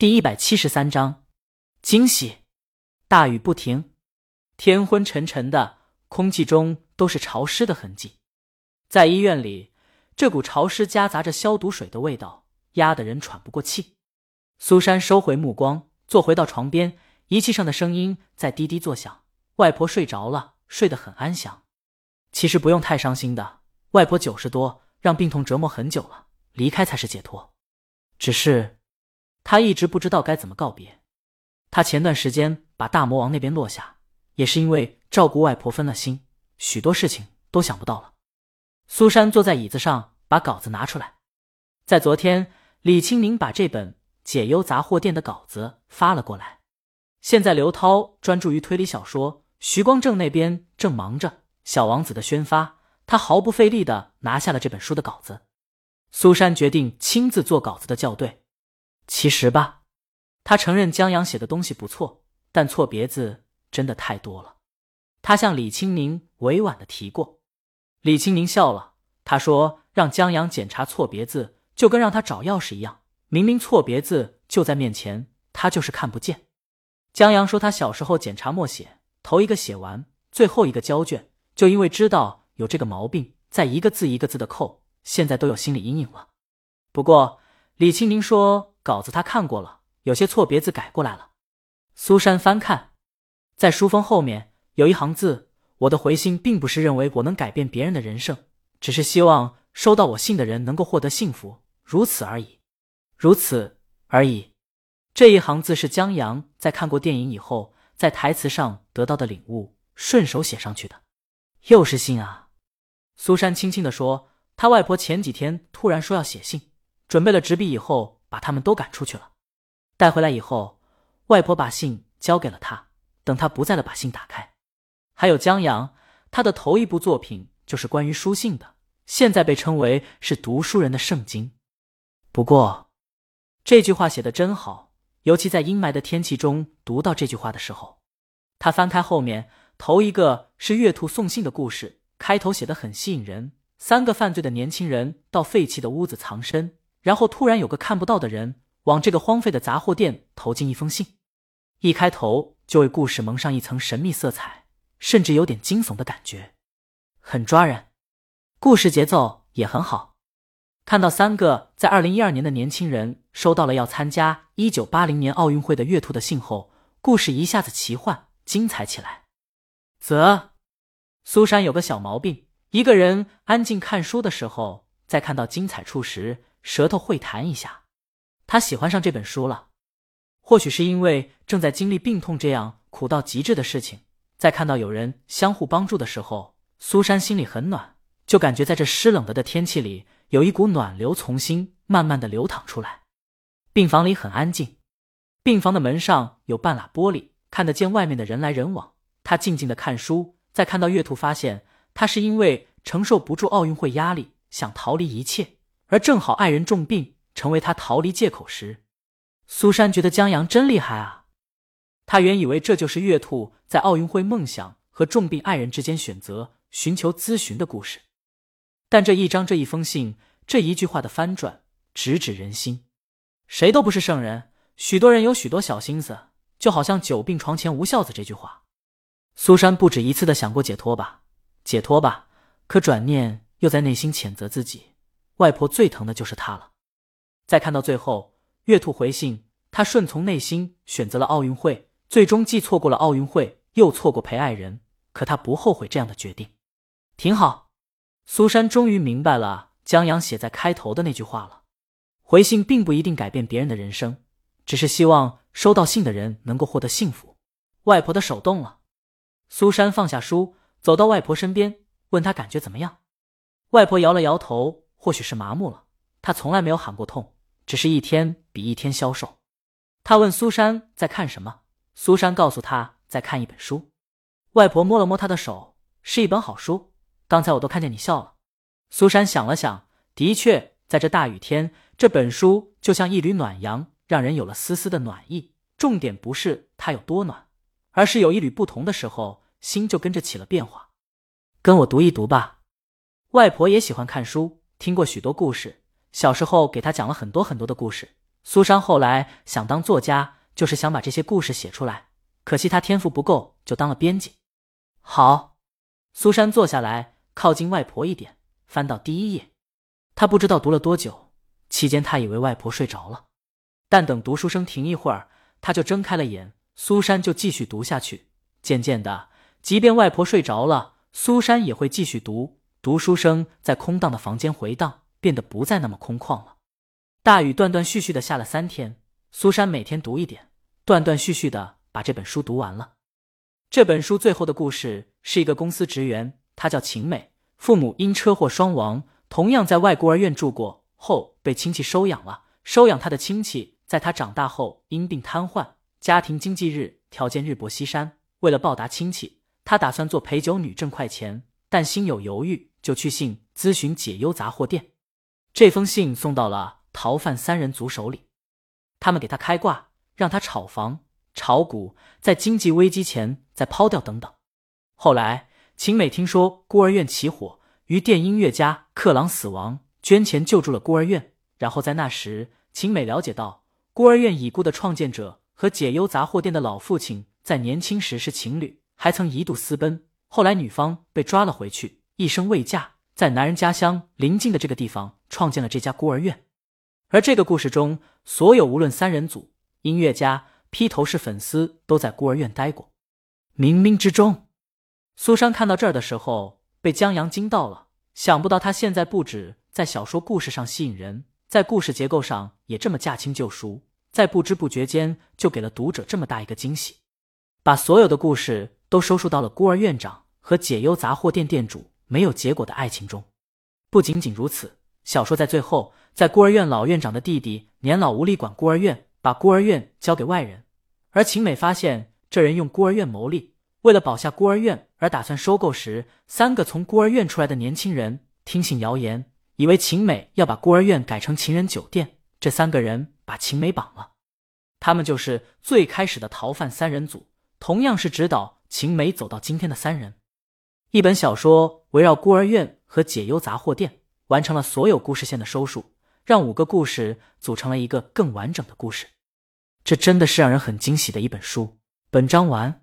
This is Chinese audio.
第一百七十三章惊喜。大雨不停，天昏沉沉的，空气中都是潮湿的痕迹。在医院里，这股潮湿夹杂着消毒水的味道，压得人喘不过气。苏珊收回目光，坐回到床边，仪器上的声音在滴滴作响。外婆睡着了，睡得很安详。其实不用太伤心的，外婆九十多，让病痛折磨很久了，离开才是解脱。只是。他一直不知道该怎么告别。他前段时间把大魔王那边落下，也是因为照顾外婆分了心，许多事情都想不到了。苏珊坐在椅子上，把稿子拿出来。在昨天，李清明把这本《解忧杂货店》的稿子发了过来。现在刘涛专注于推理小说，徐光正那边正忙着《小王子》的宣发，他毫不费力的拿下了这本书的稿子。苏珊决定亲自做稿子的校对。其实吧，他承认江阳写的东西不错，但错别字真的太多了。他向李清明委婉的提过，李清明笑了，他说：“让江阳检查错别字，就跟让他找钥匙一样，明明错别字就在面前，他就是看不见。”江阳说，他小时候检查默写，头一个写完，最后一个交卷，就因为知道有这个毛病，在一个字一个字的扣，现在都有心理阴影了。不过李清明说。稿子他看过了，有些错别字改过来了。苏珊翻看，在书封后面有一行字：“我的回信并不是认为我能改变别人的人生，只是希望收到我信的人能够获得幸福，如此而已，如此而已。”这一行字是江阳在看过电影以后，在台词上得到的领悟，顺手写上去的。又是信啊！苏珊轻轻的说：“他外婆前几天突然说要写信，准备了纸笔以后。”把他们都赶出去了，带回来以后，外婆把信交给了他。等他不在了，把信打开，还有江阳，他的头一部作品就是关于书信的，现在被称为是读书人的圣经。不过，这句话写的真好，尤其在阴霾的天气中读到这句话的时候，他翻开后面，头一个是月兔送信的故事，开头写的很吸引人，三个犯罪的年轻人到废弃的屋子藏身。然后突然有个看不到的人往这个荒废的杂货店投进一封信，一开头就为故事蒙上一层神秘色彩，甚至有点惊悚的感觉，很抓人。故事节奏也很好。看到三个在二零一二年的年轻人收到了要参加一九八零年奥运会的月兔的信后，故事一下子奇幻精彩起来。则苏珊有个小毛病，一个人安静看书的时候，在看到精彩处时。舌头会弹一下，他喜欢上这本书了。或许是因为正在经历病痛这样苦到极致的事情，在看到有人相互帮助的时候，苏珊心里很暖，就感觉在这湿冷的的天气里，有一股暖流从心慢慢的流淌出来。病房里很安静，病房的门上有半拉玻璃，看得见外面的人来人往。他静静的看书，在看到月兔，发现他是因为承受不住奥运会压力，想逃离一切。而正好爱人重病，成为他逃离借口时，苏珊觉得江阳真厉害啊！他原以为这就是月兔在奥运会梦想和重病爱人之间选择寻求咨询的故事，但这一章这一封信这一句话的翻转，直指人心。谁都不是圣人，许多人有许多小心思，就好像“久病床前无孝子”这句话。苏珊不止一次的想过解脱吧，解脱吧，可转念又在内心谴责自己。外婆最疼的就是他了。再看到最后，月兔回信，他顺从内心选择了奥运会，最终既错过了奥运会，又错过陪爱人，可他不后悔这样的决定，挺好。苏珊终于明白了江阳写在开头的那句话了：回信并不一定改变别人的人生，只是希望收到信的人能够获得幸福。外婆的手动了，苏珊放下书，走到外婆身边，问她感觉怎么样。外婆摇了摇头。或许是麻木了，他从来没有喊过痛，只是一天比一天消瘦。他问苏珊在看什么，苏珊告诉他在看一本书。外婆摸了摸他的手，是一本好书。刚才我都看见你笑了。苏珊想了想，的确，在这大雨天，这本书就像一缕暖阳，让人有了丝丝的暖意。重点不是它有多暖，而是有一缕不同的时候，心就跟着起了变化。跟我读一读吧。外婆也喜欢看书。听过许多故事，小时候给他讲了很多很多的故事。苏珊后来想当作家，就是想把这些故事写出来，可惜她天赋不够，就当了编辑。好，苏珊坐下来，靠近外婆一点，翻到第一页。她不知道读了多久，期间她以为外婆睡着了，但等读书声停一会儿，她就睁开了眼。苏珊就继续读下去。渐渐的，即便外婆睡着了，苏珊也会继续读。读书声在空荡的房间回荡，变得不再那么空旷了。大雨断断续续的下了三天，苏珊每天读一点，断断续续的把这本书读完了。这本书最后的故事是一个公司职员，她叫晴美，父母因车祸双亡，同样在外孤儿院住过，后被亲戚收养了。收养她的亲戚在她长大后因病瘫痪，家庭经济日条件日薄西山，为了报答亲戚，她打算做陪酒女挣快钱，但心有犹豫，就去信咨询解忧杂货店。这封信送到了。逃犯三人组手里，他们给他开挂，让他炒房、炒股，在经济危机前再抛掉等等。后来，秦美听说孤儿院起火，于电音乐家克朗死亡，捐钱救助了孤儿院。然后在那时，秦美了解到孤儿院已故的创建者和解忧杂货店的老父亲在年轻时是情侣，还曾一度私奔。后来女方被抓了回去，一生未嫁，在男人家乡临近的这个地方创建了这家孤儿院。而这个故事中，所有无论三人组、音乐家、披头士粉丝都在孤儿院待过。冥冥之中，苏珊看到这儿的时候被江阳惊到了。想不到他现在不止在小说故事上吸引人，在故事结构上也这么驾轻就熟，在不知不觉间就给了读者这么大一个惊喜，把所有的故事都收束到了孤儿院长和解忧杂货店店主没有结果的爱情中。不仅仅如此，小说在最后。在孤儿院老院长的弟弟年老无力管孤儿院，把孤儿院交给外人。而秦美发现这人用孤儿院牟利，为了保下孤儿院而打算收购时，三个从孤儿院出来的年轻人听信谣言，以为秦美要把孤儿院改成情人酒店。这三个人把秦美绑了，他们就是最开始的逃犯三人组，同样是指导秦美走到今天的三人。一本小说围绕孤儿院和解忧杂货店，完成了所有故事线的收束。让五个故事组成了一个更完整的故事，这真的是让人很惊喜的一本书。本章完。